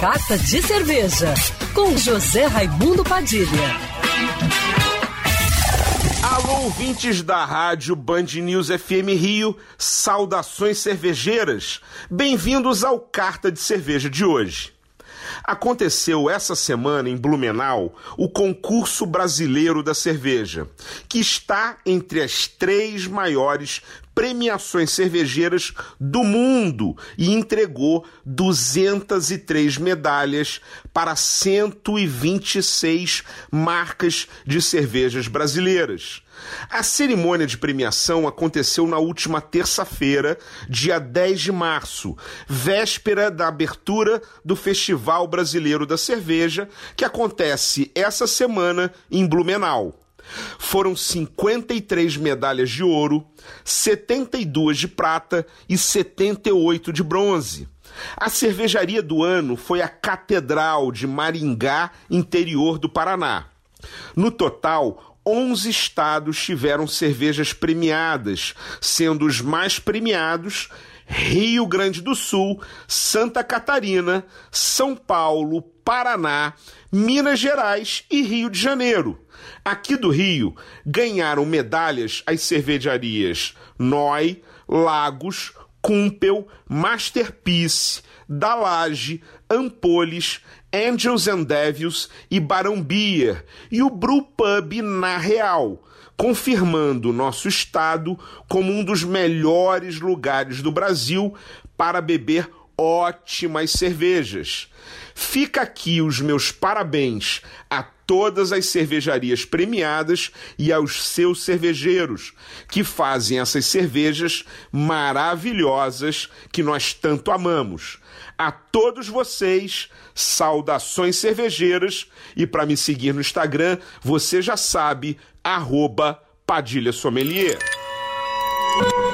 Carta de Cerveja, com José Raimundo Padilha. Alô, ouvintes da rádio Band News FM Rio, saudações cervejeiras. Bem-vindos ao Carta de Cerveja de hoje. Aconteceu essa semana em Blumenau o concurso brasileiro da cerveja, que está entre as três maiores premiações cervejeiras do mundo e entregou 203 medalhas para 126 marcas de cervejas brasileiras. A cerimônia de premiação aconteceu na última terça-feira, dia 10 de março, véspera da abertura do Festival Brasileiro da Cerveja, que acontece essa semana em Blumenau. Foram 53 medalhas de ouro, 72 de prata e 78 de bronze. A cervejaria do ano foi a Catedral de Maringá, interior do Paraná. No total, 11 estados tiveram cervejas premiadas, sendo os mais premiados Rio Grande do Sul, Santa Catarina, São Paulo, Paraná, Minas Gerais e Rio de Janeiro. Aqui do Rio ganharam medalhas as cervejarias Noi, Lagos, Cumpel, Masterpiece, Dalage, Ampoles, Angels and Devils e Barão Beer, e o Brew Pub na Real, confirmando nosso estado como um dos melhores lugares do Brasil para beber ótimas cervejas. Fica aqui os meus parabéns a todas as cervejarias premiadas e aos seus cervejeiros que fazem essas cervejas maravilhosas que nós tanto amamos. A todos vocês, saudações cervejeiras e para me seguir no Instagram, você já sabe, arroba Padilha Sommelier.